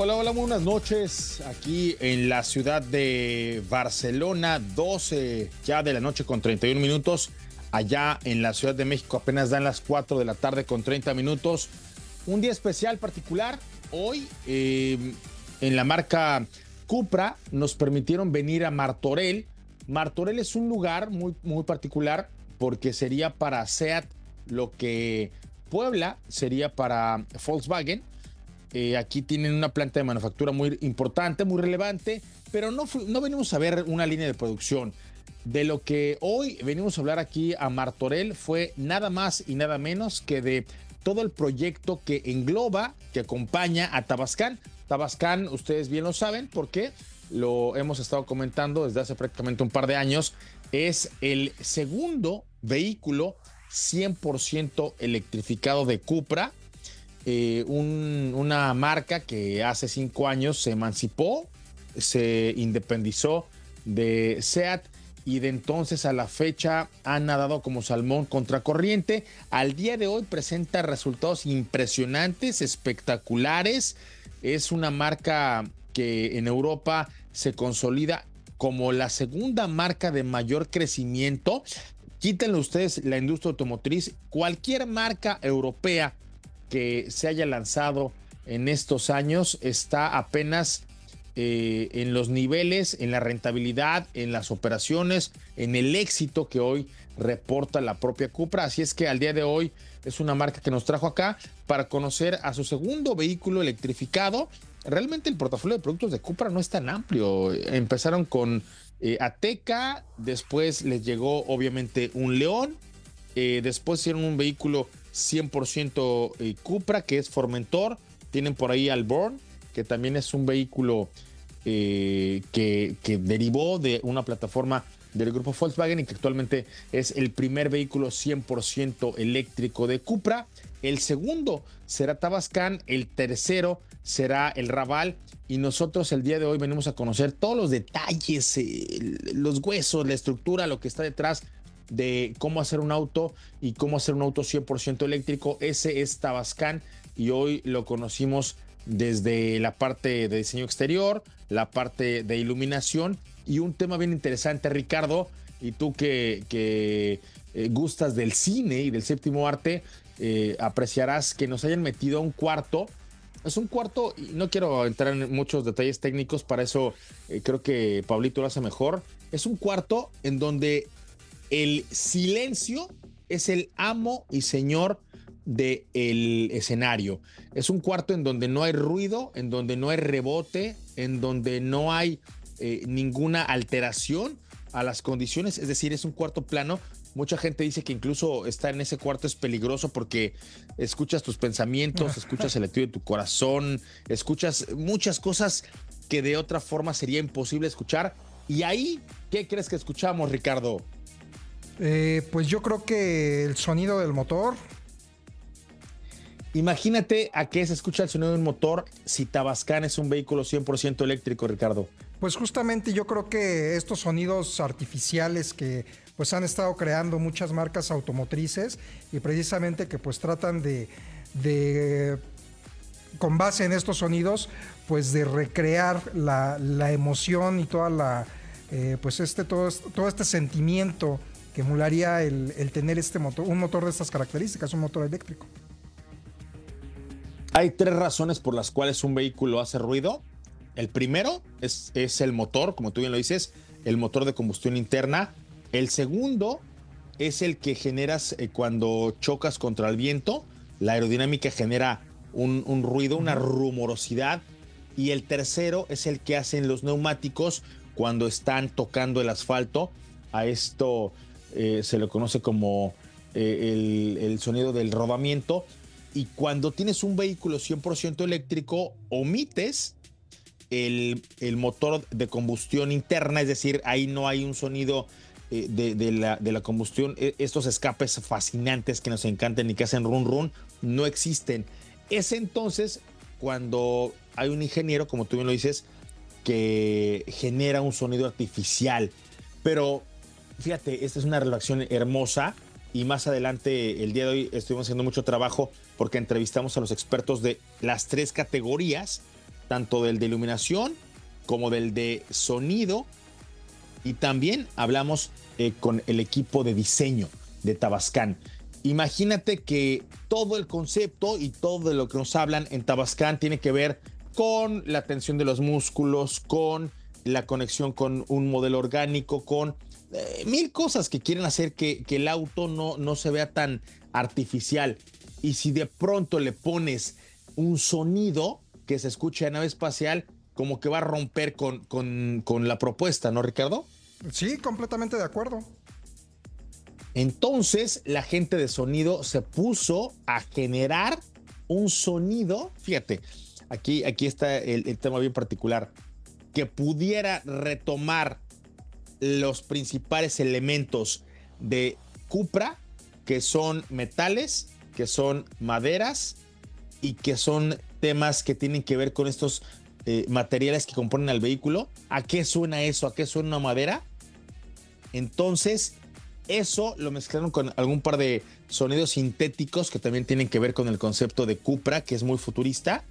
Hola, hola, buenas noches. Aquí en la ciudad de Barcelona, 12 ya de la noche con 31 minutos. Allá en la Ciudad de México apenas dan las 4 de la tarde con 30 minutos. Un día especial particular. Hoy eh, en la marca Cupra nos permitieron venir a Martorell. Martorell es un lugar muy, muy particular porque sería para SEAT lo que Puebla sería para Volkswagen eh, aquí tienen una planta de manufactura muy importante, muy relevante, pero no, no venimos a ver una línea de producción. De lo que hoy venimos a hablar aquí a Martorell fue nada más y nada menos que de todo el proyecto que engloba, que acompaña a Tabascan. Tabascan, ustedes bien lo saben, porque lo hemos estado comentando desde hace prácticamente un par de años, es el segundo vehículo 100% electrificado de Cupra eh, una marca que hace cinco años se emancipó, se independizó de SEAT y de entonces a la fecha ha nadado como salmón contracorriente. Al día de hoy presenta resultados impresionantes, espectaculares. Es una marca que en Europa se consolida como la segunda marca de mayor crecimiento. Quítenle ustedes la industria automotriz. Cualquier marca europea que se haya lanzado en estos años está apenas eh, en los niveles, en la rentabilidad, en las operaciones, en el éxito que hoy reporta la propia Cupra. Así es que al día de hoy es una marca que nos trajo acá para conocer a su segundo vehículo electrificado. Realmente el portafolio de productos de Cupra no es tan amplio. Empezaron con eh, Ateca, después les llegó obviamente un León, eh, después hicieron un vehículo 100% eh, Cupra, que es Formentor. Tienen por ahí Alborn, que también es un vehículo eh, que, derivó de una plataforma del grupo Volkswagen y que actualmente es el primer vehículo 100% eléctrico de Cupra. El segundo será Tabascan, el tercero será el Raval y nosotros el día de hoy venimos a conocer todos los detalles, los huesos, la estructura, lo que está detrás de cómo hacer un auto y cómo hacer un auto 100% eléctrico. Ese es Tabascan y hoy lo conocimos desde la parte de diseño exterior, la parte de iluminación y un tema bien interesante, Ricardo, y tú que, que eh, gustas del cine y del séptimo arte, eh, apreciarás que nos hayan metido a un cuarto. Es un cuarto, y no quiero entrar en muchos detalles técnicos, para eso eh, creo que Pablito lo hace mejor. Es un cuarto en donde el silencio es el amo y señor del escenario. Es un cuarto en donde no hay ruido, en donde no hay rebote, en donde no hay eh, ninguna alteración a las condiciones, es decir, es un cuarto plano. Mucha gente dice que incluso estar en ese cuarto es peligroso porque escuchas tus pensamientos, escuchas el latido de tu corazón, escuchas muchas cosas que de otra forma sería imposible escuchar. Y ahí, ¿qué crees que escuchamos, Ricardo? Eh, pues yo creo que el sonido del motor. Imagínate a qué se escucha el sonido del motor si Tabascan es un vehículo 100% eléctrico, Ricardo. Pues justamente yo creo que estos sonidos artificiales que pues han estado creando muchas marcas automotrices y precisamente que pues tratan de, con base en estos sonidos pues de recrear la, emoción y toda la eh, pues este todo, todo este sentimiento que emularía el, tener este motor, un motor de estas características, un motor eléctrico. Hay tres razones por las cuales un vehículo hace ruido. El primero es, es el motor, como tú bien lo dices, el motor de combustión interna. El segundo es el que generas eh, cuando chocas contra el viento. La aerodinámica genera un, un, ruido, una rumorosidad. Y el tercero es el que hacen los neumáticos cuando están tocando el asfalto. A esto eh, se le conoce como eh, el, sonido del rodamiento. Y cuando tienes un vehículo 100% eléctrico, omites el, motor de combustión interna, es decir, ahí no hay un sonido eh, de, la, de, la, combustión. E, estos escapes fascinantes que nos encantan y que hacen run run, no existen. Es entonces cuando hay un ingeniero, como tú bien lo dices, que genera un sonido artificial. Pero fíjate, esta es una relación hermosa y más adelante el día de hoy estuvimos haciendo mucho trabajo porque entrevistamos a los expertos de las tres categorías tanto del de iluminación como del de sonido. Y también hablamos eh, con el equipo de diseño de Tabascan. Imagínate que todo el concepto y todo de lo que nos hablan en Tabascan tiene que ver con la tensión de los músculos, con la conexión con un modelo orgánico, con eh, mil cosas que quieren hacer que, el auto no, no se vea tan artificial. Y si de pronto le pones un sonido que se escuche a nave espacial, como que va a romper con, con, con la propuesta, ¿no, Ricardo? Sí, completamente de acuerdo. Entonces la gente de sonido se puso a generar un sonido, fíjate, aquí, aquí está el, tema bien particular, que pudiera retomar los principales elementos de Cupra, que son metales, que son maderas y que son temas que tienen que ver con estos eh, materiales que componen al vehículo. ¿A qué suena eso? ¿A qué suena una madera? Entonces, eso lo mezclaron con algún par de sonidos sintéticos que también tienen que ver con el concepto de Cupra, que es muy futurista.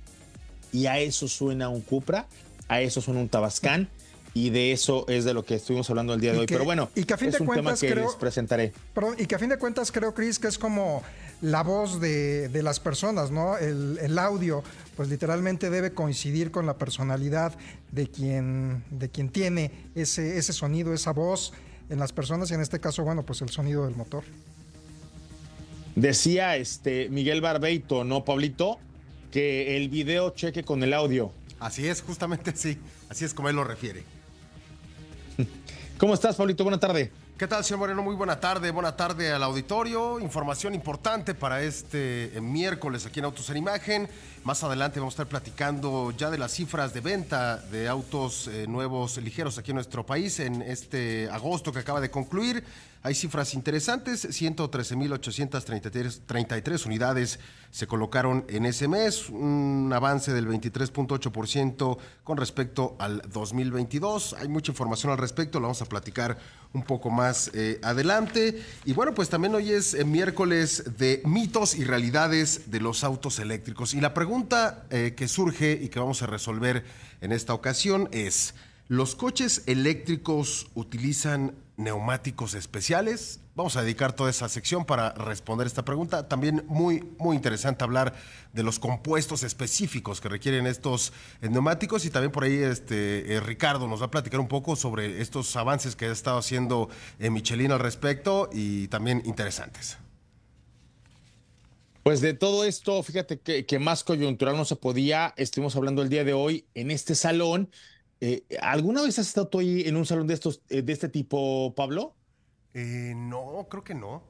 Y a eso suena un Cupra, a eso suena un Tabascan. Y de eso es de lo que estuvimos hablando el día de hoy. Pero bueno, y que a fin de cuentas, que les presentaré. y que a fin de cuentas creo, Chris, que es como la voz de, las personas, ¿no? El, audio, pues literalmente debe coincidir con la personalidad de quien, de quien tiene ese, ese sonido, esa voz en las personas y en este caso, bueno, pues el sonido del motor. Decía este Miguel Barbeito, ¿no, Pablito? Que el video cheque con el audio. Así es, justamente así. Así es como él lo refiere. ¿Cómo estás, Pablito? Buena tarde. ¿Qué tal, señor Moreno? Muy buena tarde. Buena tarde al auditorio. Información importante para este eh, miércoles aquí en Autos en Imagen. Más adelante vamos a estar platicando ya de las cifras de venta de autos eh, nuevos ligeros aquí en nuestro país en este agosto que acaba de concluir. Hay cifras interesantes, 113.833 unidades se colocaron en ese mes, un avance del 23.8% con respecto al 2022. Hay mucha información al respecto, la vamos a platicar un poco más eh, adelante. Y bueno, pues también hoy es eh, miércoles de mitos y realidades de los autos eléctricos. Y la pregunta eh, que surge y que vamos a resolver en esta ocasión es, ¿los coches eléctricos utilizan neumáticos especiales? Vamos a dedicar toda esa sección para responder esta pregunta. También muy, muy interesante hablar de los compuestos específicos que requieren estos eh, neumáticos y también por ahí este, eh, Ricardo nos va a platicar un poco sobre estos avances que ha estado haciendo Michelin al respecto y también interesantes. Pues de todo esto, fíjate que, más coyuntural no se podía. Estuvimos hablando el día de hoy en este salón. ¿Alguna vez has estado tú ahí en un salón de, estos, de este tipo, Pablo? Eh, no, creo que no.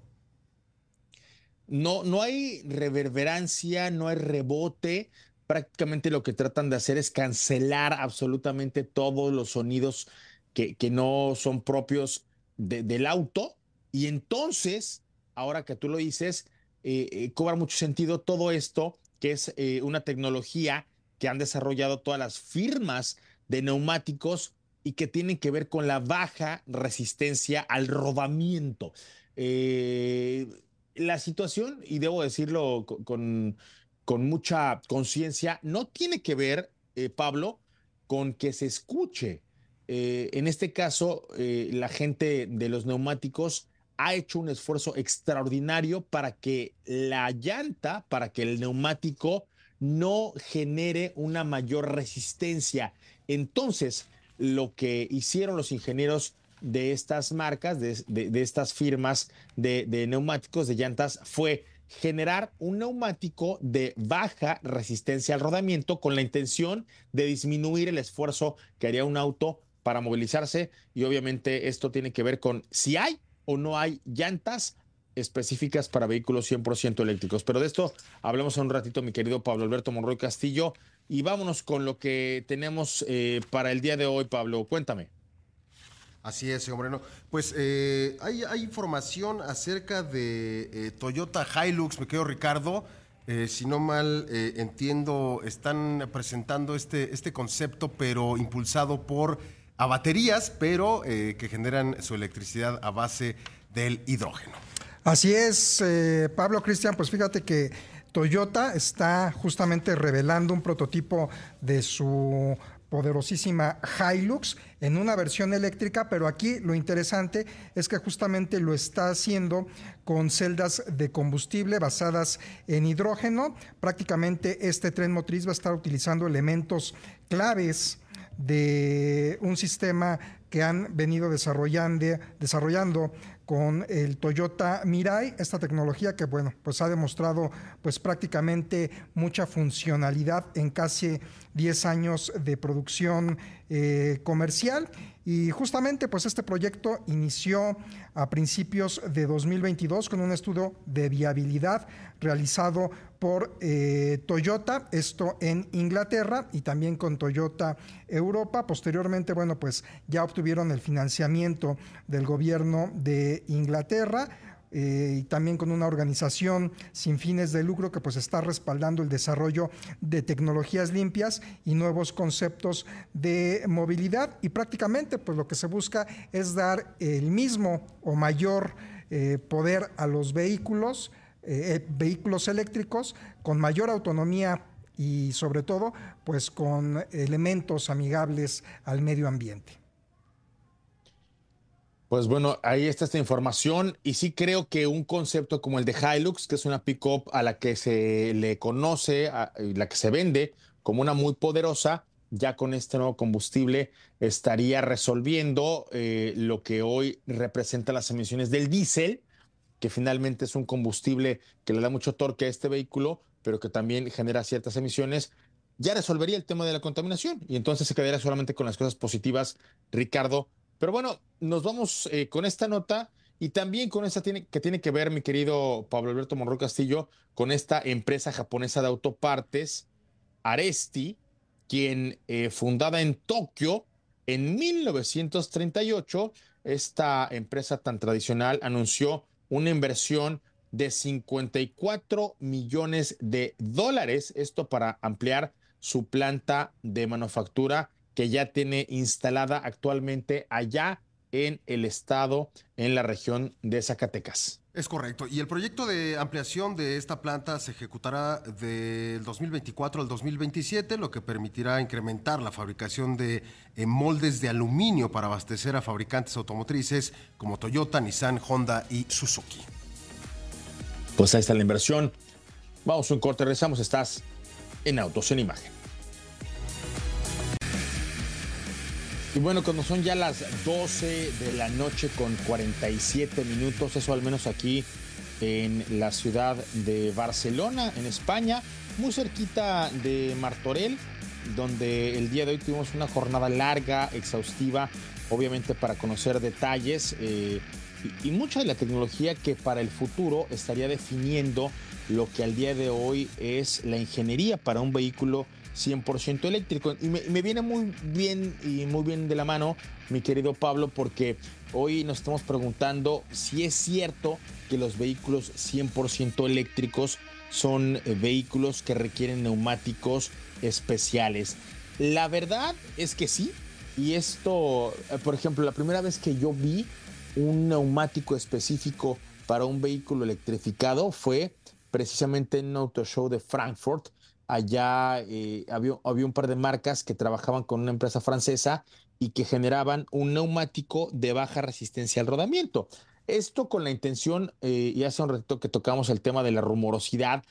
No, no hay reverberancia, no hay rebote. Prácticamente lo que tratan de hacer es cancelar absolutamente todos los sonidos que, que no son propios del auto. Y entonces, ahora que tú lo dices, eh, eh, cobra mucho sentido todo esto, que es una tecnología que han desarrollado todas las firmas de neumáticos y que tienen que ver con la baja resistencia al rodamiento. Eh, la situación, y debo decirlo con, con mucha conciencia, no tiene que ver, eh, Pablo, con que se escuche. Eh, en este caso, la gente de los neumáticos ha hecho un esfuerzo extraordinario para que la llanta, para que el neumático no genere una mayor resistencia. Entonces, lo que hicieron los ingenieros de estas marcas, de, estas firmas de, de, neumáticos, de llantas, fue generar un neumático de baja resistencia al rodamiento con la intención de disminuir el esfuerzo que haría un auto para movilizarse y obviamente esto tiene que ver con si hay o no hay llantas específicas para vehículos 100% eléctricos. Pero de esto hablamos en un ratito, mi querido Pablo Alberto Monroy Castillo. Y vámonos con lo que tenemos eh, para el día de hoy, Pablo. Cuéntame. Así es, señor Moreno. Pues eh, hay, información acerca de eh, Toyota Hilux, me quedo Ricardo. si no mal entiendo, están presentando este, este concepto, pero impulsado por a baterías, pero que generan su electricidad a base del hidrógeno. Así es, Pablo Cristian, pues fíjate que Toyota está justamente revelando un prototipo de su poderosísima Hilux en una versión eléctrica, pero aquí lo interesante es que justamente lo está haciendo con celdas de combustible basadas en hidrógeno. Prácticamente este tren motriz va a estar utilizando elementos claves de un sistema que han venido desarrollando, desarrollando con el Toyota Mirai, esta tecnología que bueno, pues ha demostrado pues prácticamente mucha funcionalidad en casi 10 años de producción eh, comercial y justamente pues este proyecto inició a principios de 2022 con un estudio de viabilidad realizado por eh, Toyota, esto en Inglaterra y también con Toyota Europa. Posteriormente, bueno, pues ya obtuvieron el financiamiento del gobierno de Inglaterra. Eh, y también con una organización sin fines de lucro que pues está respaldando el desarrollo de tecnologías limpias y nuevos conceptos de movilidad y prácticamente pues lo que se busca es dar el mismo o mayor eh, poder a los vehículos eh, eh, vehículos eléctricos con mayor autonomía y sobre todo pues con elementos amigables al medio ambiente. Pues bueno, ahí está esta información y sí creo que un concepto como el de Hilux, que es una pickup a la que se le conoce, a la que se vende como una muy poderosa, ya con este nuevo combustible estaría resolviendo eh, lo que hoy representa las emisiones del diésel que finalmente es un combustible que le da mucho torque a este vehículo, pero que también genera ciertas emisiones, ya resolvería el tema de la contaminación y entonces se quedaría solamente con las cosas positivas, Ricardo. Pero bueno, nos vamos eh, con esta nota y también con esta tiene, que tiene que ver, mi querido Pablo Alberto Monroy Castillo, con esta empresa japonesa de autopartes, Aresti, quien eh, fundada en Tokio en 1938, esta empresa tan tradicional anunció una inversión de 54 millones de dólares, esto para ampliar su planta de manufactura que ya tiene instalada actualmente allá en el estado, en la región de Zacatecas. Es correcto. Y el proyecto de ampliación de esta planta se ejecutará del 2024 al 2027, lo que permitirá incrementar la fabricación de eh, moldes de aluminio para abastecer a fabricantes automotrices como Toyota, Nissan, Honda y Suzuki. Pues ahí está la inversión. Vamos a un corte, regresamos. Estás en Autos en Imagen. Y bueno, cuando son ya las 12 de la noche con 47 minutos, eso al menos aquí en la ciudad de Barcelona, en España, muy cerquita de Martorell, donde el día de hoy tuvimos una jornada larga, exhaustiva, obviamente para conocer detalles eh, y, y mucha de la tecnología que para el futuro estaría definiendo lo que al día de hoy es la ingeniería para un vehículo 100% eléctrico. Y me, viene muy bien y muy bien de la mano, mi querido Pablo, porque hoy nos estamos preguntando si es cierto que los vehículos 100% eléctricos son eh, vehículos que requieren neumáticos especiales. La verdad es que sí. Y esto, eh, por ejemplo, la primera vez que yo vi un neumático específico para un vehículo electrificado fue precisamente en un auto show de Frankfurt, allá eh, había, había, un par de marcas que trabajaban con una empresa francesa y que generaban un neumático de baja resistencia al rodamiento. Esto con la intención, eh, y hace un ratito que tocamos el tema de la rumorosidad,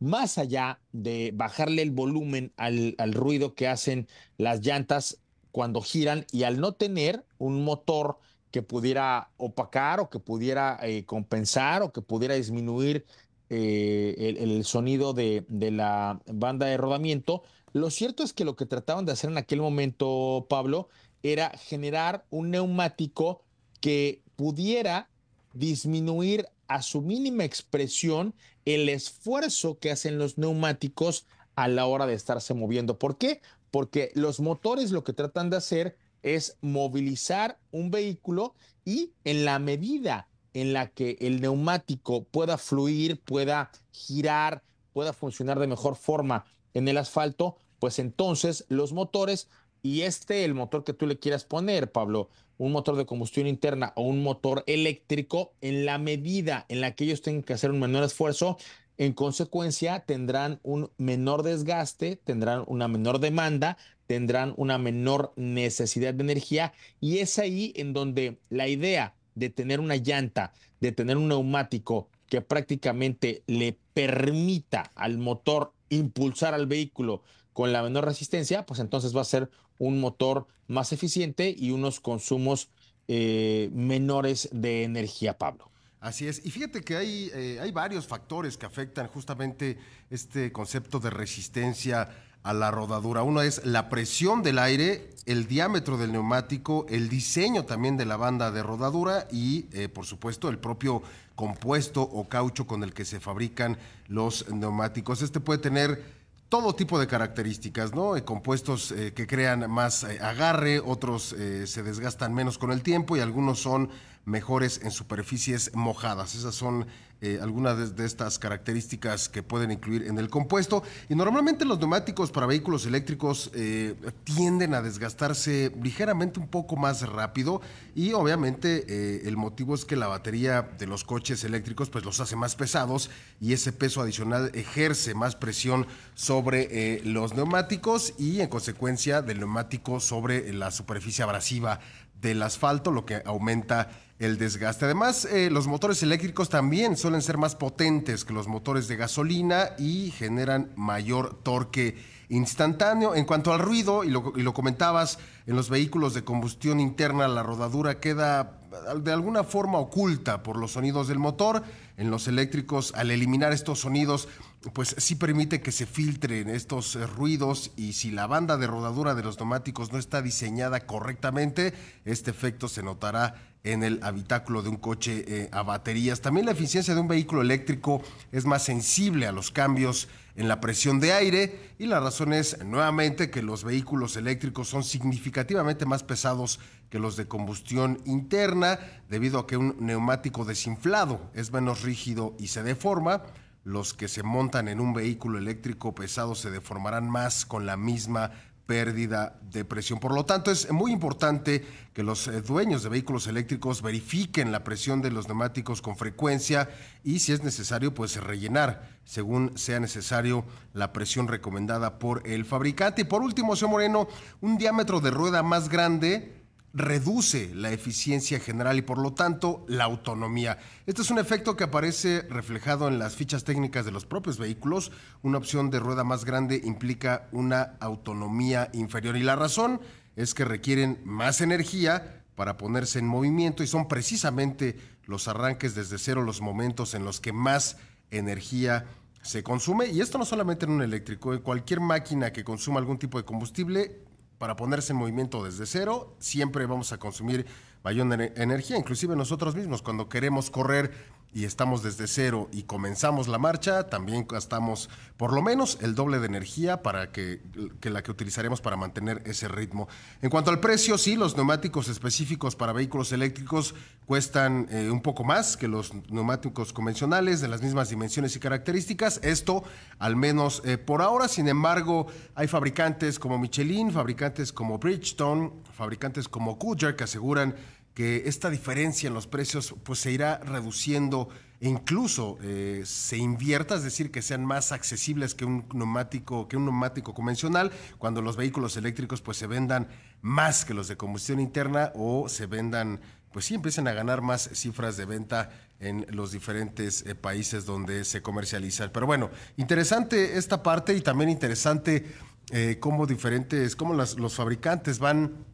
más allá de bajarle el volumen al, al ruido que hacen las llantas cuando giran y al no tener un motor que pudiera opacar o que pudiera eh, compensar o que pudiera disminuir eh, el, sonido de, la banda de rodamiento. Lo cierto es que lo que trataban de hacer en aquel momento, Pablo, era generar un neumático que pudiera disminuir a su mínima expresión el esfuerzo que hacen los neumáticos a la hora de estarse moviendo. ¿Por qué? Porque los motores lo que tratan de hacer es movilizar un vehículo y en la medida en la que el neumático pueda fluir, pueda girar, pueda funcionar de mejor forma en el asfalto, pues entonces los motores y este, el motor que tú le quieras poner, Pablo, un motor de combustión interna o un motor eléctrico, en la medida en la que ellos tengan que hacer un menor esfuerzo, en consecuencia tendrán un menor desgaste, tendrán una menor demanda, tendrán una menor necesidad de energía y es ahí en donde la idea de tener una llanta, de tener un neumático que prácticamente le permita al motor impulsar al vehículo con la menor resistencia, pues entonces va a ser un motor más eficiente y unos consumos eh, menores de energía, Pablo. Así es. Y fíjate que hay, eh, hay varios factores que afectan justamente este concepto de resistencia a la rodadura. Uno es la presión del aire, el diámetro del neumático, el diseño también de la banda de rodadura y, eh, por supuesto, el propio compuesto o caucho con el que se fabrican los neumáticos. Este puede tener todo tipo de características, ¿no? Eh, compuestos eh, que crean más eh, agarre, otros se desgastan menos con el tiempo y algunos son mejores en superficies mojadas. Esas son eh, algunas de, estas características que pueden incluir en el compuesto. Y normalmente los neumáticos para vehículos eléctricos eh, tienden a desgastarse ligeramente un poco más rápido y obviamente eh, el motivo es que la batería de los coches eléctricos pues los hace más pesados y ese peso adicional ejerce más presión sobre los neumáticos y en consecuencia del neumático sobre la superficie abrasiva del asfalto, lo que aumenta el desgaste. Además, eh, los motores eléctricos también suelen ser más potentes que los motores de gasolina y generan mayor torque instantáneo. En cuanto al ruido, y lo, y lo comentabas, en los vehículos de combustión interna la rodadura queda de alguna forma oculta por los sonidos del motor. En los eléctricos, al eliminar estos sonidos, pues sí permite que se filtren estos eh, ruidos y si la banda de rodadura de los neumáticos no está diseñada correctamente, este efecto se notará en el habitáculo de un coche eh, a baterías. También la eficiencia de un vehículo eléctrico es más sensible a los cambios en la presión de aire y la razón es nuevamente que los vehículos eléctricos son significativamente más pesados que los de combustión interna debido a que un neumático desinflado es menos rígido y se deforma. Los que se montan en un vehículo eléctrico pesado se deformarán más con la misma pérdida de presión. Por lo tanto, es muy importante que los eh, dueños de vehículos eléctricos verifiquen la presión de los neumáticos con frecuencia y, si es necesario, pues rellenar, según sea necesario, la presión recomendada por el fabricante. Y por último, señor Moreno, un diámetro de rueda más grande reduce la eficiencia general y por lo tanto la autonomía. Este es un efecto que aparece reflejado en las fichas técnicas de los propios vehículos. Una opción de rueda más grande implica una autonomía inferior y la razón es que requieren más energía para ponerse en movimiento y son precisamente los arranques desde cero los momentos en los que más energía se consume y esto no solamente en un eléctrico, en cualquier máquina que consuma algún tipo de combustible para ponerse en movimiento desde cero, siempre vamos a consumir mayor energía, inclusive nosotros mismos cuando queremos correr y estamos desde cero y comenzamos la marcha, también gastamos por lo menos el doble de energía para que, la que utilizaremos para mantener ese ritmo. En cuanto al precio, sí, los neumáticos específicos para vehículos eléctricos cuestan eh, un poco más que los neumáticos convencionales de las mismas dimensiones y características. Esto al menos eh, por ahora. Sin embargo, hay fabricantes como Michelin, fabricantes como Bridgestone, fabricantes como Goodyear que aseguran que esta diferencia en los precios pues se irá reduciendo e incluso eh, se invierta, es decir, que sean más accesibles que un neumático que un neumático convencional, cuando los vehículos eléctricos pues se vendan más que los de combustión interna o se vendan pues sí empiecen a ganar más cifras de venta en los diferentes eh, países donde se comercializan. Pero bueno, interesante esta parte y también interesante eh, cómo diferentes, cómo los fabricantes van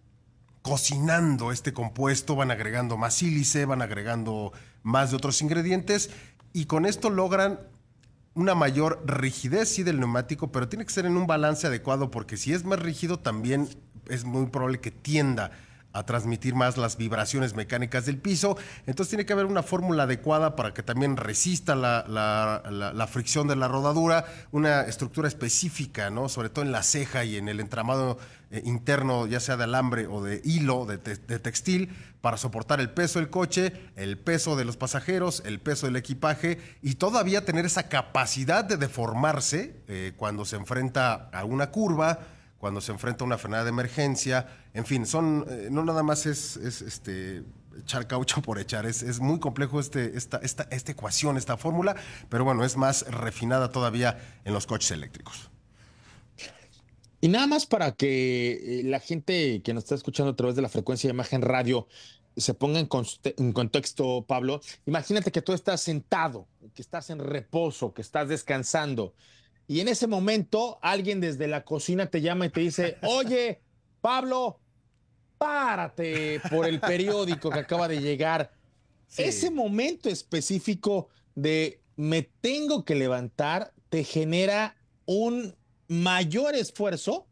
cocinando este compuesto, van agregando más sílice, van agregando más de otros ingredientes y con esto logran una mayor rigidez sí del neumático, pero tiene que ser en un balance adecuado porque si es más rígido también es muy probable que tienda a transmitir más las vibraciones mecánicas del piso. Entonces tiene que haber una fórmula adecuada para que también resista la, fricción de la rodadura, una estructura específica, ¿no? sobre todo en la ceja y en el entramado eh, interno, ya sea de alambre o de hilo, de, textil, para soportar el peso del coche, el peso de los pasajeros, el peso del equipaje y todavía tener esa capacidad de deformarse eh, cuando se enfrenta a una curva cuando se enfrenta a una frenada de emergencia. En fin, son, eh, no nada más es, este, echar caucho por echar. Es, es muy complejo este, esta, esta, esta ecuación, esta fórmula, pero bueno, es más refinada todavía en los coches eléctricos. Y nada más para que eh, la gente que nos está escuchando a través de la frecuencia de imagen radio se ponga en, en, contexto, Pablo, imagínate que tú estás sentado, que estás en reposo, que estás descansando, y en ese momento alguien desde la cocina te llama y te dice, oye, Pablo, párate por el periódico que acaba de llegar. Ese momento específico de me tengo que levantar te genera un mayor esfuerzo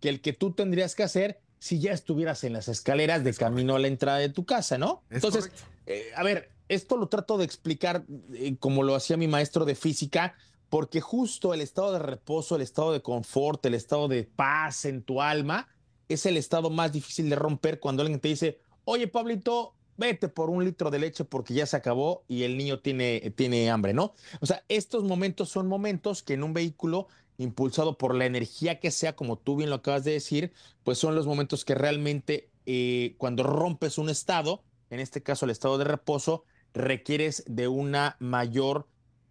que el que tú tendrías que hacer si ya estuvieras en las escaleras de camino a la entrada de tu casa, ¿no? Entonces, eh, a ver, esto lo trato de explicar eh, como lo hacía mi maestro de física, porque justo el estado de reposo, el estado de confort, el estado de paz en tu alma, es el estado más difícil de romper cuando alguien te dice, oye Pablito, vete por un litro de leche porque ya se acabó y el niño tiene, tiene hambre, ¿no? O sea, estos momentos son momentos que en un vehículo impulsado por la energía que sea, como tú bien lo acabas de decir, pues son los momentos que realmente eh, cuando rompes un estado, en este caso el estado de reposo, requieres de una mayor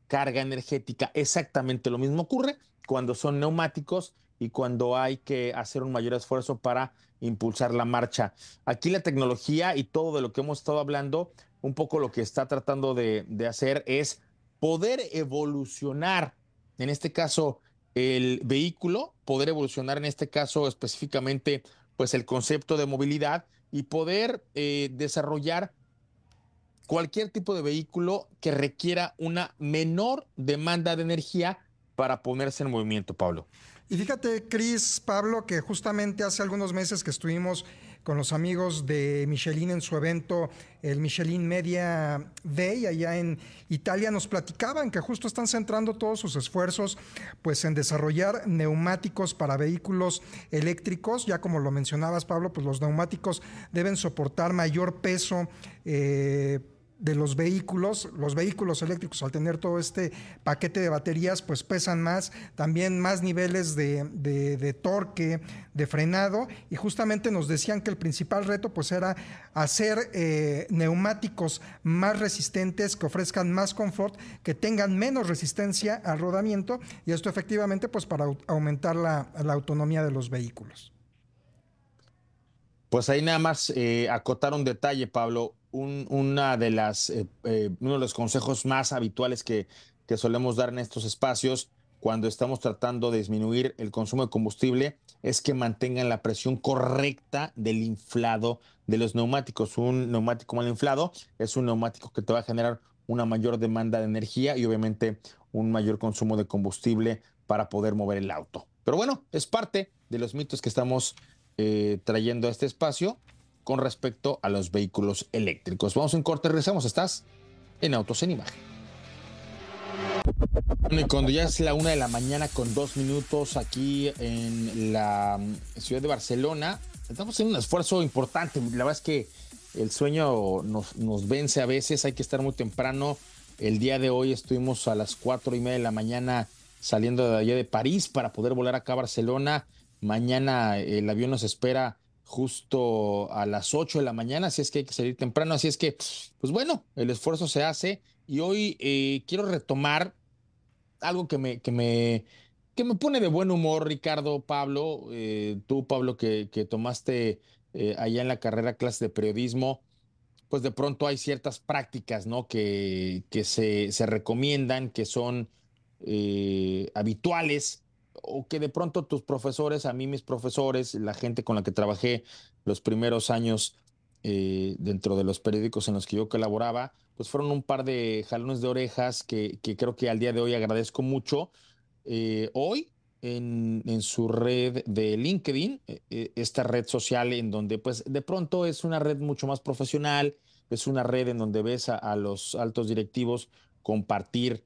carga energética. Exactamente lo mismo ocurre cuando son neumáticos y cuando hay que hacer un mayor esfuerzo para impulsar la marcha. Aquí la tecnología y todo de lo que hemos estado hablando, un poco lo que está tratando de, hacer es poder evolucionar, en este caso, el vehículo, poder evolucionar en este caso específicamente, pues el concepto de movilidad y poder eh, desarrollar cualquier tipo de vehículo que requiera una menor demanda de energía para ponerse en movimiento, Pablo. Y fíjate, Cris, Pablo, que justamente hace algunos meses que estuvimos con los amigos de Michelin en su evento, el Michelin Media Day, allá en Italia, nos platicaban que justo están centrando todos sus esfuerzos pues en desarrollar neumáticos para vehículos eléctricos. Ya como lo mencionabas, Pablo, pues los neumáticos deben soportar mayor peso. Eh, de los vehículos, los vehículos eléctricos al tener todo este paquete de baterías, pues pesan más, también más niveles de, torque, de frenado, y justamente nos decían que el principal reto pues era hacer eh, neumáticos más resistentes, que ofrezcan más confort, que tengan menos resistencia al rodamiento, y esto efectivamente pues para aumentar la, autonomía de los vehículos. Pues ahí nada más eh, acotar un detalle, Pablo una de las, eh, eh, uno de los consejos más habituales que, que solemos dar en estos espacios cuando estamos tratando de disminuir el consumo de combustible es que mantengan la presión correcta del inflado de los neumáticos. Un neumático mal inflado es un neumático que te va a generar una mayor demanda de energía y obviamente un mayor consumo de combustible para poder mover el auto. Pero bueno, es parte de los mitos que estamos eh, trayendo a este espacio con respecto a los vehículos eléctricos. Vamos en corte, regresamos. Estás en Autos en Imagen. Y cuando ya es la una de la mañana con dos minutos aquí en la mm, ciudad de Barcelona, estamos en un esfuerzo importante. La verdad es que el sueño nos, nos vence a veces, hay que estar muy temprano. El día de hoy estuvimos a las cuatro y media de la mañana saliendo de allá de París para poder volar acá a Barcelona. Mañana el avión nos espera justo a las 8 de la mañana, así es que hay que salir temprano, así es que, pues bueno, el esfuerzo se hace y hoy eh, quiero retomar algo que me, que me, que me pone de buen humor, Ricardo, Pablo, eh, tú, Pablo, que, que tomaste eh, allá en la carrera clase de periodismo, pues de pronto hay ciertas prácticas, ¿no? Que, que se, se recomiendan, que son habituales o que de pronto tus profesores, a mí mis profesores, la gente con la que trabajé los primeros años eh, dentro de los periódicos en los que yo colaboraba, pues fueron un par de jalones de orejas que, creo que al día de hoy agradezco mucho. Eh, hoy en, en, su red de LinkedIn, eh, esta red social en donde pues de pronto es una red mucho más profesional, es una red en donde ves a, los altos directivos compartir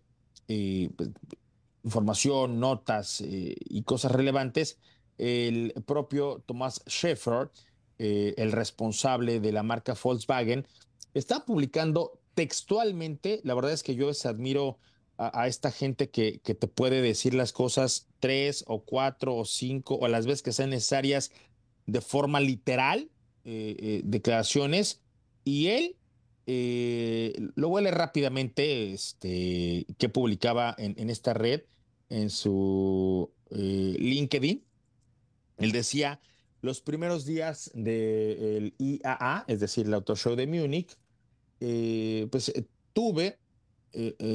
información, notas eh, y cosas relevantes, el propio Tomás Schaeffer, eh, el responsable de la marca Volkswagen, está publicando textualmente, la verdad es que yo les admiro a, esta gente que, que, te puede decir las cosas tres o cuatro o cinco o las veces que sean necesarias de forma literal, eh, declaraciones, Y él, eh, lo leer rápidamente, este, que publicaba en, esta red, en su eh, LinkedIn. Él decía, los primeros días del IAA, es decir, el Auto Show de Múnich, eh, pues tuve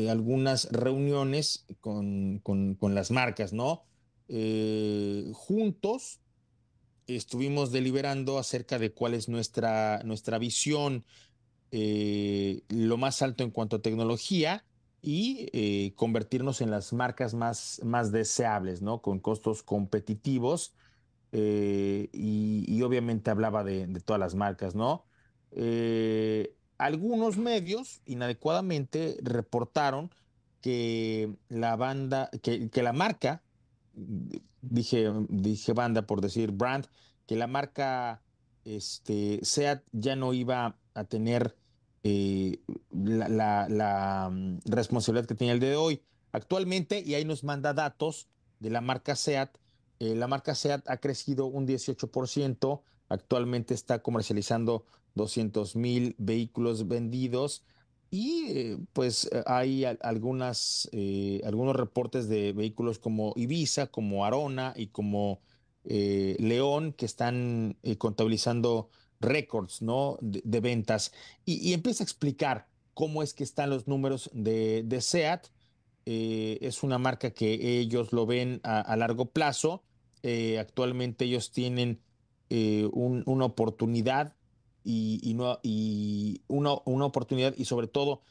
algunas reuniones con, con, las marcas, ¿no? juntos estuvimos deliberando acerca de cuál es nuestra, nuestra visión, eh, lo más alto en cuanto a tecnología y eh, convertirnos en las marcas más, más deseables, ¿no? Con costos competitivos. Eh, y, obviamente hablaba de, todas las marcas, ¿no? algunos medios inadecuadamente reportaron que la banda, que, que la marca dije, dije banda por decir brand, que la marca este, SEAT ya no iba a tener eh, la, mm, responsabilidad que tenía el de hoy. Actualmente, y ahí nos manda datos de la marca SEAT, eh, la marca SEAT ha crecido un 18%, actualmente está comercializando 200 mil vehículos vendidos y eh, pues hay algunas, algunos reportes de vehículos como Ibiza, como Arona y como León que están contabilizando récords ¿no? de, ventas. Y, empieza a explicar cómo es que están los números de, de SEAT. es una marca que ellos lo ven a, largo plazo. actualmente ellos tienen una oportunidad y, no, y una, una, oportunidad y sobre todo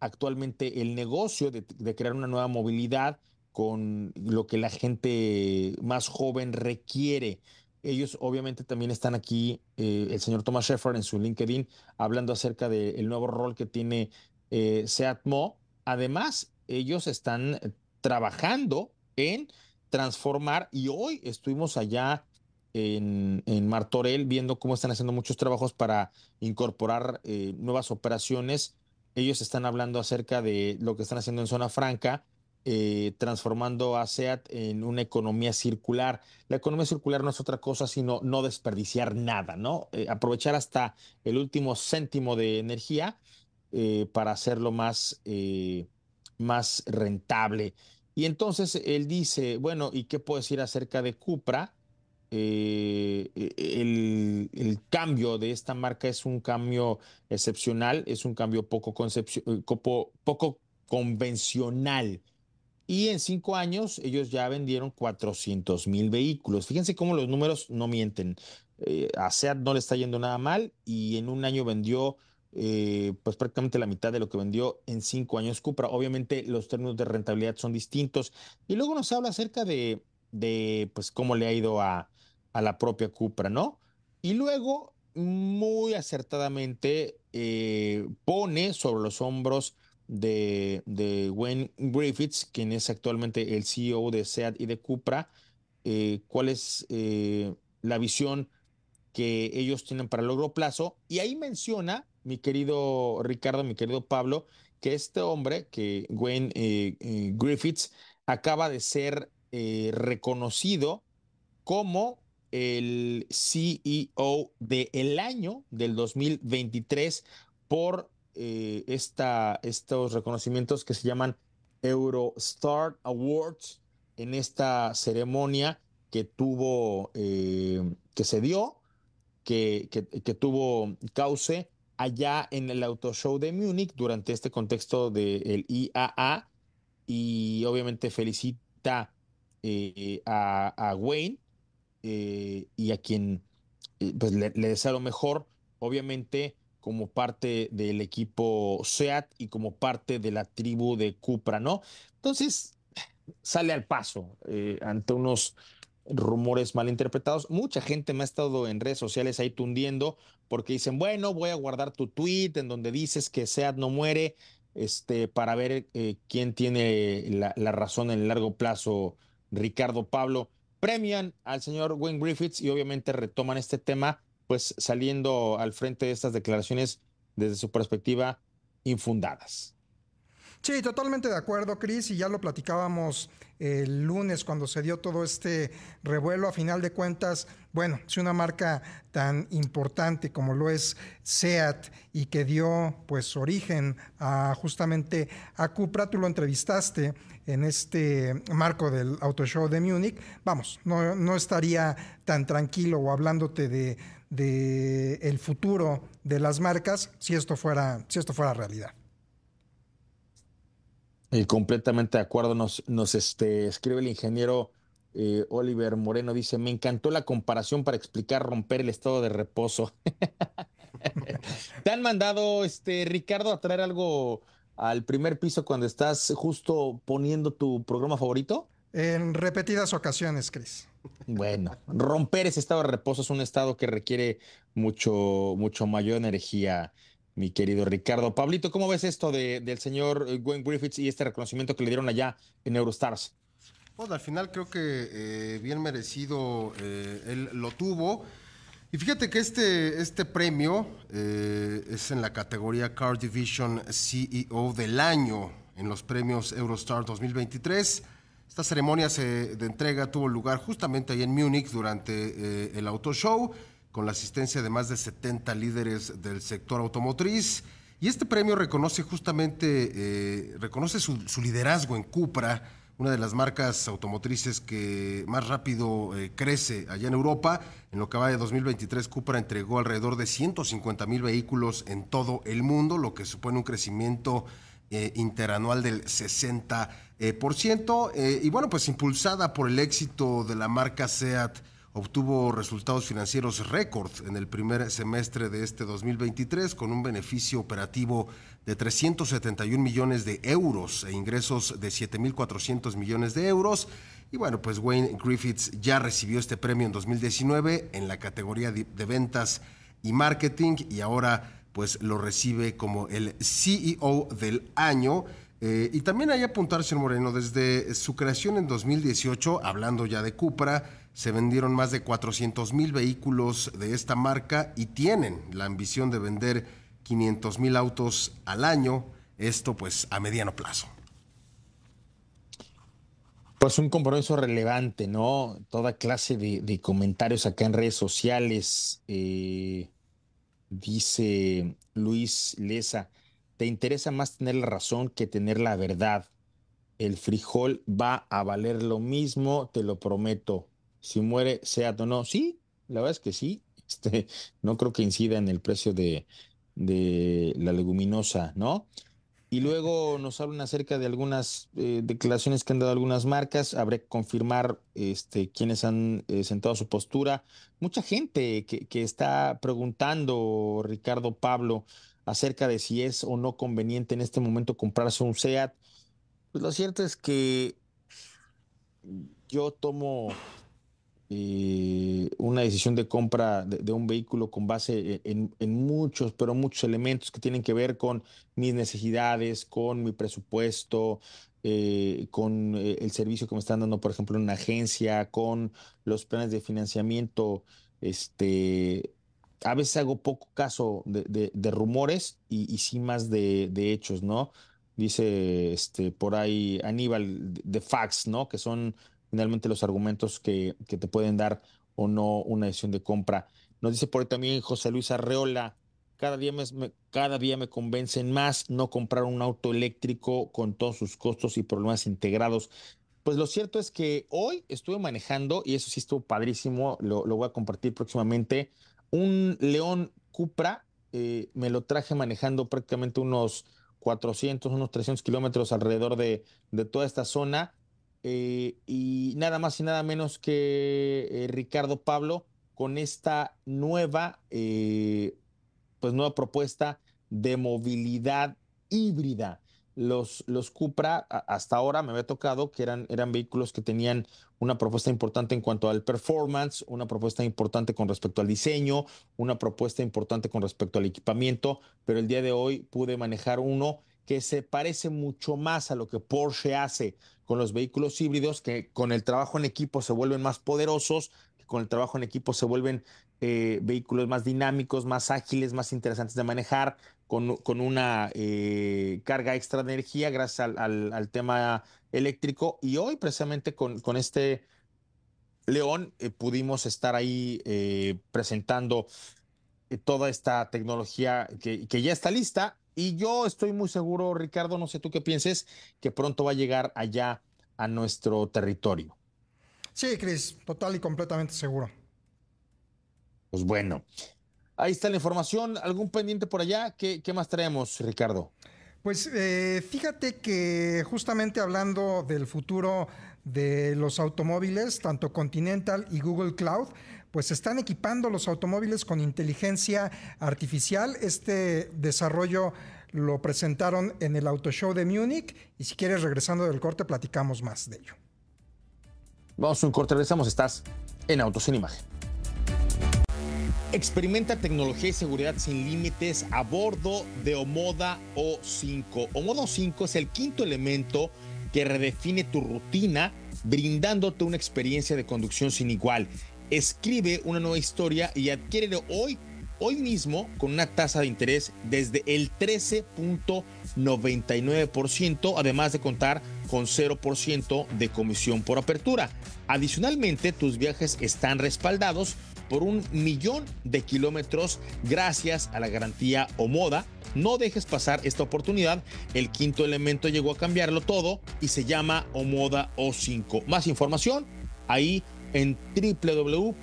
actualmente el negocio de, crear una nueva movilidad con lo que la gente más joven requiere. Ellos obviamente también están aquí, eh, el señor Thomas Sheffer en su LinkedIn, hablando acerca del nuevo rol que tiene eh, Seatmo. Además, ellos están trabajando en transformar y hoy estuvimos allá en, Martorell, viendo cómo están haciendo muchos trabajos para incorporar eh, nuevas operaciones. Ellos están hablando acerca de lo que están haciendo en Zona Franca, eh, transformando a SEAT en una economía circular. La economía circular no es otra cosa sino no desperdiciar nada, ¿no? Eh, aprovechar hasta el último céntimo de energía para hacerlo más, más rentable. Y entonces él dice, bueno, ¿y qué puedo decir acerca de Cupra? Eh, e, el, cambio de esta marca es un cambio excepcional, es un cambio eh, poco, convencional. Y en cinco años ellos ya vendieron 400 mil vehículos. Fíjense cómo los números no mienten. Eh, a SEAT no le está yendo nada mal y en un año vendió pues prácticamente la mitad de lo que vendió en cinco años Cupra. Obviamente los términos de rentabilidad son distintos. Y luego nos habla acerca de, de pues cómo le ha ido a, a la propia Cupra, ¿no? Y luego, muy acertadamente, eh, pone sobre los hombros de, de, Wayne Griffiths, quien es actualmente el CEO de SEAT y de Cupra, eh, cuál es eh, la visión que ellos tienen para el largo plazo. Y ahí menciona, mi querido Ricardo, mi querido Pablo, que este hombre, que Wayne Griffiths, acaba de ser reconocido como el CEO del año del 2023 por eh, esta, estos reconocimientos que se llaman Eurostar Awards en esta ceremonia que tuvo, eh, que se dio, que, que, tuvo cauce allá en el Auto Show de Múnich durante este contexto del IAA y obviamente felicita eh, a, Wayne y a quien pues le, desea lo mejor, obviamente como parte del equipo SEAT y como parte de la tribu de Cupra, ¿no? Entonces, sale al paso eh, ante unos rumores mal interpretados. Mucha gente me ha estado en redes sociales ahí tundiendo porque dicen, bueno, voy a guardar tu tweet en donde dices que SEAT no muere, este, para ver quién tiene la, la razón en el largo plazo, Ricardo Pablo premian al señor Wayne Griffiths y obviamente retoman este tema, pues saliendo al frente de estas declaraciones desde su perspectiva infundadas. Sí, totalmente de acuerdo, Cris, y ya lo platicábamos el lunes cuando se dio todo este revuelo. A final de cuentas, bueno, si una marca tan importante como lo es SEAT y que dio pues origen a justamente a Cupra, tú lo entrevistaste en este marco del Auto Show de Múnich, vamos, no, no estaría tan tranquilo o hablándote de, de el futuro de las marcas si esto fuera, si esto fuera realidad. Y completamente de acuerdo. Nos, nos este, escribe el ingeniero eh, Oliver Moreno. Dice: Me encantó la comparación para explicar romper el estado de reposo. ¿Te han mandado, este, Ricardo, a traer algo al primer piso cuando estás justo poniendo tu programa favorito? En repetidas ocasiones, Chris. Bueno, romper ese estado de reposo es un estado que requiere mucho, mucho mayor energía mi querido Ricardo. Pablito, ¿cómo ves esto de, del señor Gwen Griffiths y este reconocimiento que le dieron allá en Eurostars? Bueno, al final creo que eh, bien merecido eh, él lo tuvo. Y fíjate que este, este premio eh, es en la categoría Car Division CEO del año en los premios Eurostar 2023. Esta ceremonia de entrega tuvo lugar justamente ahí en Múnich durante el Auto Show con la asistencia de más de 70 líderes del sector automotriz. Y este premio reconoce justamente, eh, reconoce su, liderazgo en Cupra, una de las marcas automotrices que más rápido eh, crece allá en Europa. En lo que va de 2023, Cupra entregó alrededor de 150 mil vehículos en todo el mundo, lo que supone un crecimiento eh, interanual del 60%. Y bueno, pues impulsada por el éxito de la marca SEAT obtuvo resultados financieros récord en el primer semestre de este 2023 con un beneficio operativo de 371 millones de euros e ingresos de 7.400 millones de euros. Y bueno, pues Wayne Griffiths ya recibió este premio en 2019 en la categoría de ventas y marketing y ahora pues lo recibe como el CEO del año. Eh, y también hay apuntar, señor Moreno, desde su creación en 2018, hablando ya de Cupra, se vendieron más de 400 mil vehículos de esta marca y tienen la ambición de vender 500 mil autos al año, esto pues a mediano plazo. Pues un compromiso relevante, ¿no? Toda clase de, comentarios acá en redes sociales. Eh, dice Luis Leza, te interesa más tener la razón que tener la verdad. El frijol va a valer lo mismo, te lo prometo si muere SEAT o no. Sí, la verdad es que sí. Este, no creo que incida en el precio de, de la leguminosa, ¿no? Y luego nos hablan acerca de algunas eh, declaraciones que han dado algunas marcas. Habré que confirmar este, quiénes han eh, sentado su postura. Mucha gente que, que, está preguntando, Ricardo Pablo, acerca de si es o no conveniente en este momento comprarse un SEAT. Pues lo cierto es que yo tomo eh, una decisión de compra de, un vehículo con base en, muchos, pero muchos elementos que tienen que ver con mis necesidades, con mi presupuesto, eh, con eh, el servicio que me están dando, por ejemplo, en una agencia, con los planes de financiamiento. Este, a veces hago poco caso de, rumores y, sí más de, hechos, ¿no? Dice este, por ahí Aníbal de Fax, ¿no? Que son finalmente los argumentos que, que te pueden dar o no una decisión de compra. Nos dice por ahí también José Luis Arreola, cada día me, cada día me convencen más no comprar un auto eléctrico con todos sus costos y problemas integrados. Pues lo cierto es que hoy estuve manejando, y eso sí estuvo padrísimo, lo, lo voy a compartir próximamente, un León Cupra, eh, me lo traje manejando prácticamente unos 400, unos 300 kilómetros alrededor de, de toda esta zona eh, y nada más y nada menos que eh, Ricardo Pablo con esta nueva, pues nueva propuesta de movilidad híbrida. Los, los Cupra hasta ahora me había tocado que eran, eran vehículos que tenían una propuesta importante en cuanto al performance, una propuesta importante con respecto al diseño, una propuesta importante con respecto al equipamiento, pero el día de hoy pude manejar uno que se parece mucho más a lo que Porsche hace con los vehículos híbridos, que con el trabajo en equipo se vuelven más poderosos, que con el trabajo en equipo se vuelven eh, vehículos más dinámicos, más ágiles, más interesantes de manejar, con, una eh, carga extra de energía gracias al, tema eléctrico. Y hoy, precisamente con, con este León, eh, pudimos estar ahí eh, presentando toda esta tecnología que, que, ya está lista. Y yo estoy muy seguro, Ricardo, no sé tú qué pienses, que pronto va a llegar allá a nuestro territorio. Sí, Cris, total y completamente seguro. Pues bueno, Ahí está la información. ¿Algún pendiente por allá? ¿Qué, más traemos, Ricardo? Pues eh, fíjate que justamente hablando del futuro de los automóviles, tanto Continental y Google Cloud, pues están equipando los automóviles con inteligencia artificial. Este desarrollo lo presentaron en el Auto Show de Múnich y si quieres regresando del corte platicamos más de ello. Vamos a un corte, regresamos, estás en Autos sin Imagen. Experimenta tecnología y seguridad sin límites a bordo de Omoda O5. Omoda O5 es el quinto elemento que redefine tu rutina, brindándote una experiencia de conducción sin igual. Escribe una nueva historia y adquiere hoy, hoy mismo con una tasa de interés desde el 13.99%, además de contar con 0% de comisión por apertura. Adicionalmente, tus viajes están respaldados por un millón de kilómetros gracias a la garantía Omoda. No dejes pasar esta oportunidad. El quinto elemento llegó a cambiarlo todo y se llama Omoda O5. Más información ahí en www.omoda.mx.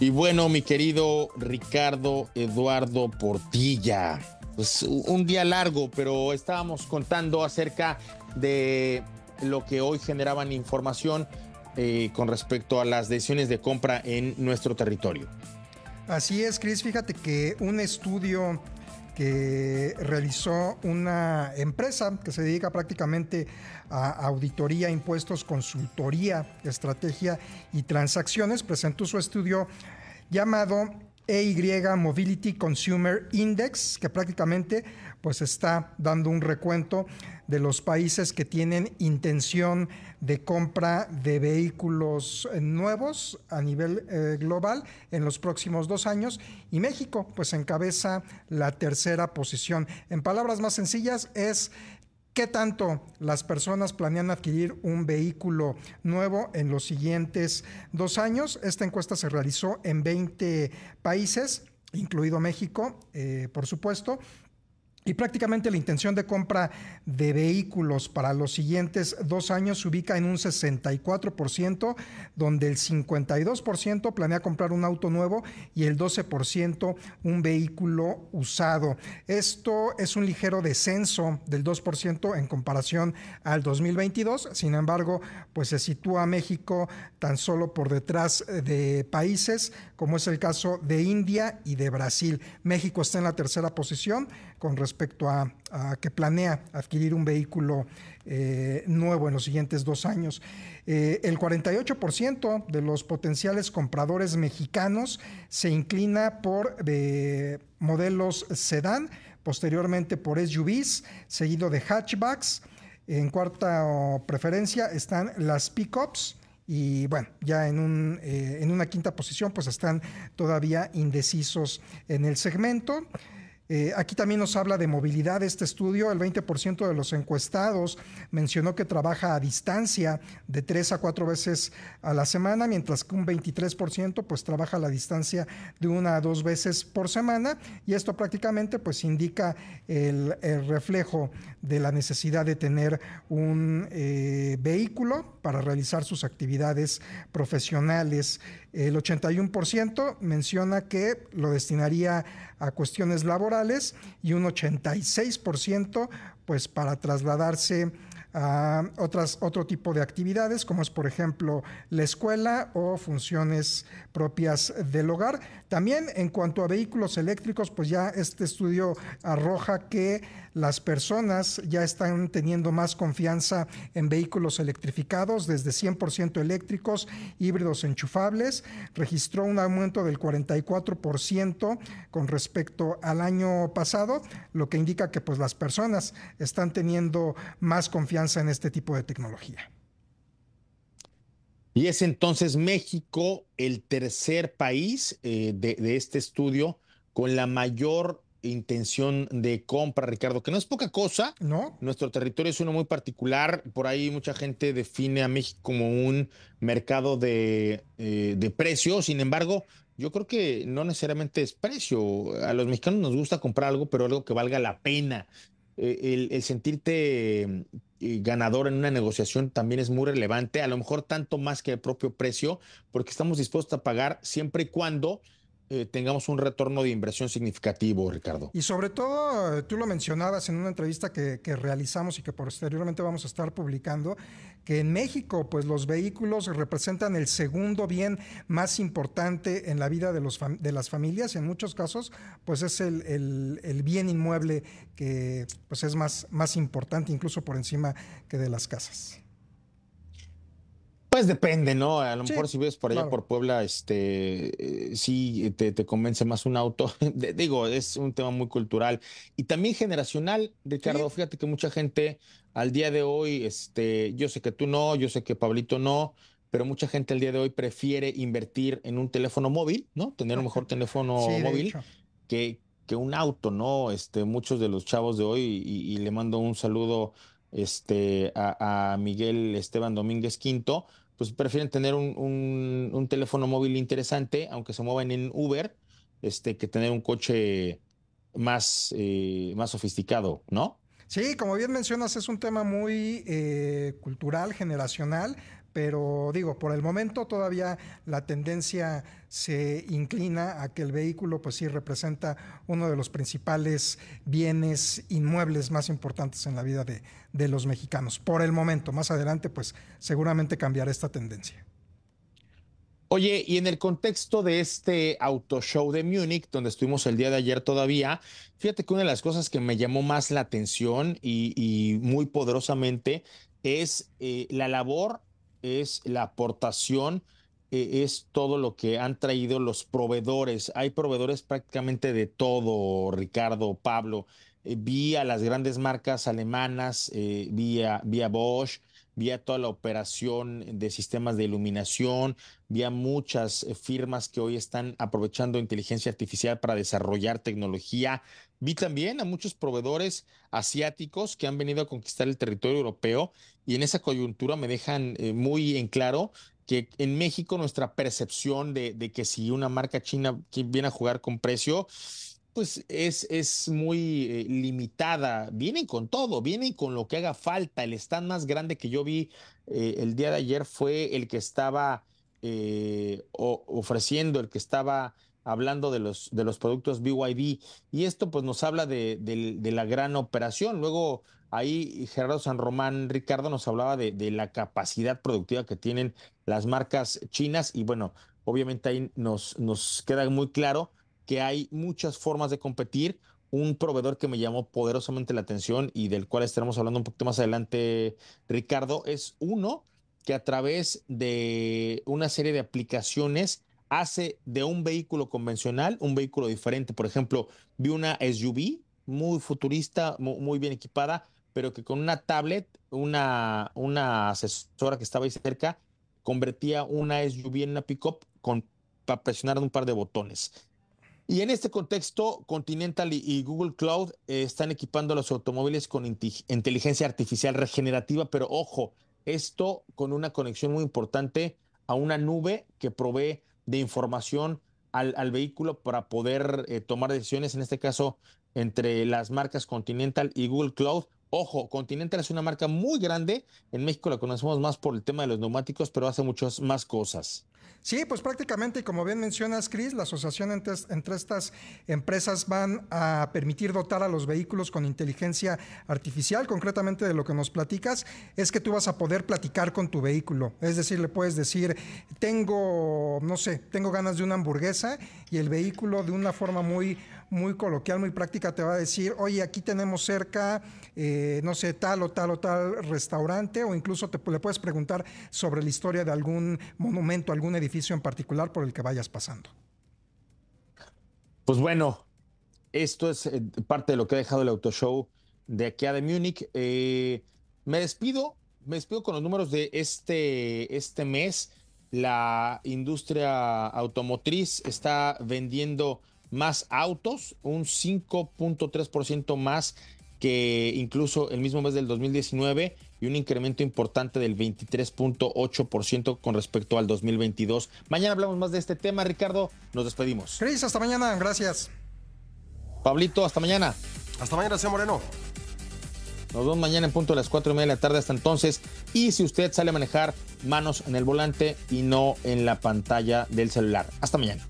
Y bueno, mi querido Ricardo Eduardo Portilla, pues, un día largo, pero estábamos contando acerca de lo que hoy generaban información eh, con respecto a las decisiones de compra en nuestro territorio. Así es, Chris. Fíjate que un estudio que realizó una empresa que se dedica prácticamente a auditoría, impuestos, consultoría, estrategia y transacciones, presentó su estudio llamado EY Mobility Consumer Index, que prácticamente pues está dando un recuento de los países que tienen intención de compra de vehículos nuevos a nivel eh, global en los próximos dos años y México pues encabeza la tercera posición. En palabras más sencillas es ¿Qué tanto las personas planean adquirir un vehículo nuevo en los siguientes dos años? Esta encuesta se realizó en 20 países, incluido México, eh, por supuesto, y prácticamente la intención de compra de vehículos para los siguientes dos años se ubica en un 64%, donde el 52% planea comprar un auto nuevo y el 12% un vehículo usado. Esto es un ligero descenso del 2% en comparación al 2022. Sin embargo, pues se sitúa México tan solo por detrás de países como es el caso de India y de Brasil. México está en la tercera posición con respecto a, que planea adquirir un vehículo eh, nuevo en los siguientes dos años. Eh, el 48% de los potenciales compradores mexicanos se inclina por eh, modelos sedán, posteriormente por SUVs, seguido de hatchbacks. En cuarta preferencia están las pickups y bueno, ya en, un, en una quinta posición pues están todavía indecisos en el segmento. Eh, aquí también nos habla de movilidad este estudio. El 20% de los encuestados mencionó que trabaja a distancia de tres a cuatro veces a la semana, mientras que un 23% pues trabaja a la distancia de una a dos veces por semana. Y esto prácticamente pues indica el, reflejo de la necesidad de tener un eh, vehículo para realizar sus actividades profesionales. El 81% menciona que lo destinaría a cuestiones laborales y un 86% pues para trasladarse a otras, otro tipo de actividades, como es por ejemplo la escuela o funciones propias del hogar. También en cuanto a vehículos eléctricos, pues ya este estudio arroja que las personas ya están teniendo más confianza en vehículos electrificados, desde 100% eléctricos, híbridos enchufables. Registró un aumento del 44% con respecto al año pasado, lo que indica que pues las personas están teniendo más confianza en este tipo de tecnología. Y es entonces México el tercer país eh, de, de este estudio con la mayor intención de compra, Ricardo, que no es poca cosa. No. Nuestro territorio es uno muy particular. Por ahí mucha gente define a México como un mercado de, eh, de precio. Sin embargo, yo creo que no necesariamente es precio. A los mexicanos nos gusta comprar algo, pero algo que valga la pena. Eh, el, el, sentirte eh, ganador en una negociación también es muy relevante, a lo mejor tanto más que el propio precio, porque estamos dispuestos a pagar siempre y cuando eh, tengamos un retorno de inversión significativo, Ricardo. Y sobre todo, eh, tú lo mencionabas en una entrevista que, realizamos y que posteriormente vamos a estar publicando, que en México, pues los vehículos representan el segundo bien más importante en la vida de, los de las familias. En muchos casos, pues es el, el, el, bien inmueble que pues es más, más importante, incluso por encima que de las casas. Pues depende, ¿no? A lo sí, mejor si vives por allá claro. por Puebla, este, eh, sí te, te, convence más un auto. De, digo, es un tema muy cultural y también generacional, Ricardo. Sí. Fíjate que mucha gente al día de hoy, este, yo sé que tú no, yo sé que Pablito no, pero mucha gente al día de hoy prefiere invertir en un teléfono móvil, ¿no? Tener un mejor teléfono sí, móvil que, que un auto, ¿no? Este, muchos de los chavos de hoy, y, y le mando un saludo este, a, Miguel Esteban Domínguez Quinto, pues prefieren tener un, un, un, teléfono móvil interesante, aunque se muevan en Uber, este, que tener un coche más, eh, más sofisticado, ¿no? Sí, como bien mencionas, es un tema muy eh, cultural, generacional, pero digo, por el momento todavía la tendencia se inclina a que el vehículo pues sí representa uno de los principales bienes inmuebles más importantes en la vida de, de los mexicanos. Por el momento, más adelante pues seguramente cambiará esta tendencia. Oye, y en el contexto de este auto show de Múnich, donde estuvimos el día de ayer todavía, fíjate que una de las cosas que me llamó más la atención y, muy poderosamente es eh, la labor es la aportación, eh, es todo lo que han traído los proveedores. Hay proveedores prácticamente de todo, Ricardo, Pablo. Eh, vi a las grandes marcas alemanas, eh, vía, vía Bosch, vía toda la operación de sistemas de iluminación, vía muchas eh, firmas que hoy están aprovechando inteligencia artificial para desarrollar tecnología. Vi también a muchos proveedores asiáticos que han venido a conquistar el territorio europeo y en esa coyuntura me dejan eh, muy en claro que en México nuestra percepción de, que si una marca china viene a jugar con precio, pues es, es muy eh, limitada. Vienen con todo, vienen con lo que haga falta. El stand más grande que yo vi eh, el día de ayer fue el que estaba eh, ofreciendo, el que estaba hablando de los, de los productos BYD. Y esto pues nos habla de, de, la gran operación. Luego ahí Gerardo San Román, Ricardo, nos hablaba de, de la capacidad productiva que tienen las marcas chinas. Y bueno, obviamente ahí nos, nos queda muy claro que hay muchas formas de competir. Un proveedor que me llamó poderosamente la atención y del cual estaremos hablando un poquito más adelante, Ricardo, es uno que a través de una serie de aplicaciones hace de un vehículo convencional un vehículo diferente. Por ejemplo, vi una SUV muy futurista, muy, bien equipada, pero que con una tablet, una, una asesora que estaba ahí cerca, convertía una SUV en una pickup con para presionar un par de botones. Y en este contexto, Continental y Google Cloud eh, están equipando los automóviles con inteligencia artificial regenerativa, pero ojo, esto con una conexión muy importante a una nube que provee de información al, al vehículo para poder eh, tomar decisiones, en este caso entre las marcas Continental y Google Cloud. Ojo, Continental es una marca muy grande. En México la conocemos más por el tema de los neumáticos, pero hace muchas más cosas. Sí, pues prácticamente, como bien mencionas, Chris, la asociación entre, entre, estas empresas van a permitir dotar a los vehículos con inteligencia artificial. Concretamente, de lo que nos platicas, es que tú vas a poder platicar con tu vehículo. Es decir, le puedes decir, tengo, no sé, tengo ganas de una hamburguesa y el vehículo de una forma muy muy coloquial, muy práctica, te va a decir, oye, aquí tenemos cerca, eh, no sé, tal o tal o tal restaurante, o incluso te, le puedes preguntar sobre la historia de algún monumento, algún edificio en particular por el que vayas pasando. Pues bueno, esto es eh, parte de lo que ha dejado el Auto Show de aquí a de Múnich. Eh, me despido, me despido con los números de este, este mes. la industria automotriz está vendiendo más autos, un 5.3% más que incluso el mismo mes del 2019 y un incremento importante del 23.8% con respecto al 2022. Mañana hablamos más de este tema, Ricardo. Nos despedimos. Cris, hasta mañana. Gracias. Pablito, hasta mañana. Hasta mañana, señor Moreno. Nos vemos mañana en punto de las 4 y media de la tarde hasta entonces. Y si usted sale a manejar, manos en el volante y no en la pantalla del celular. Hasta mañana.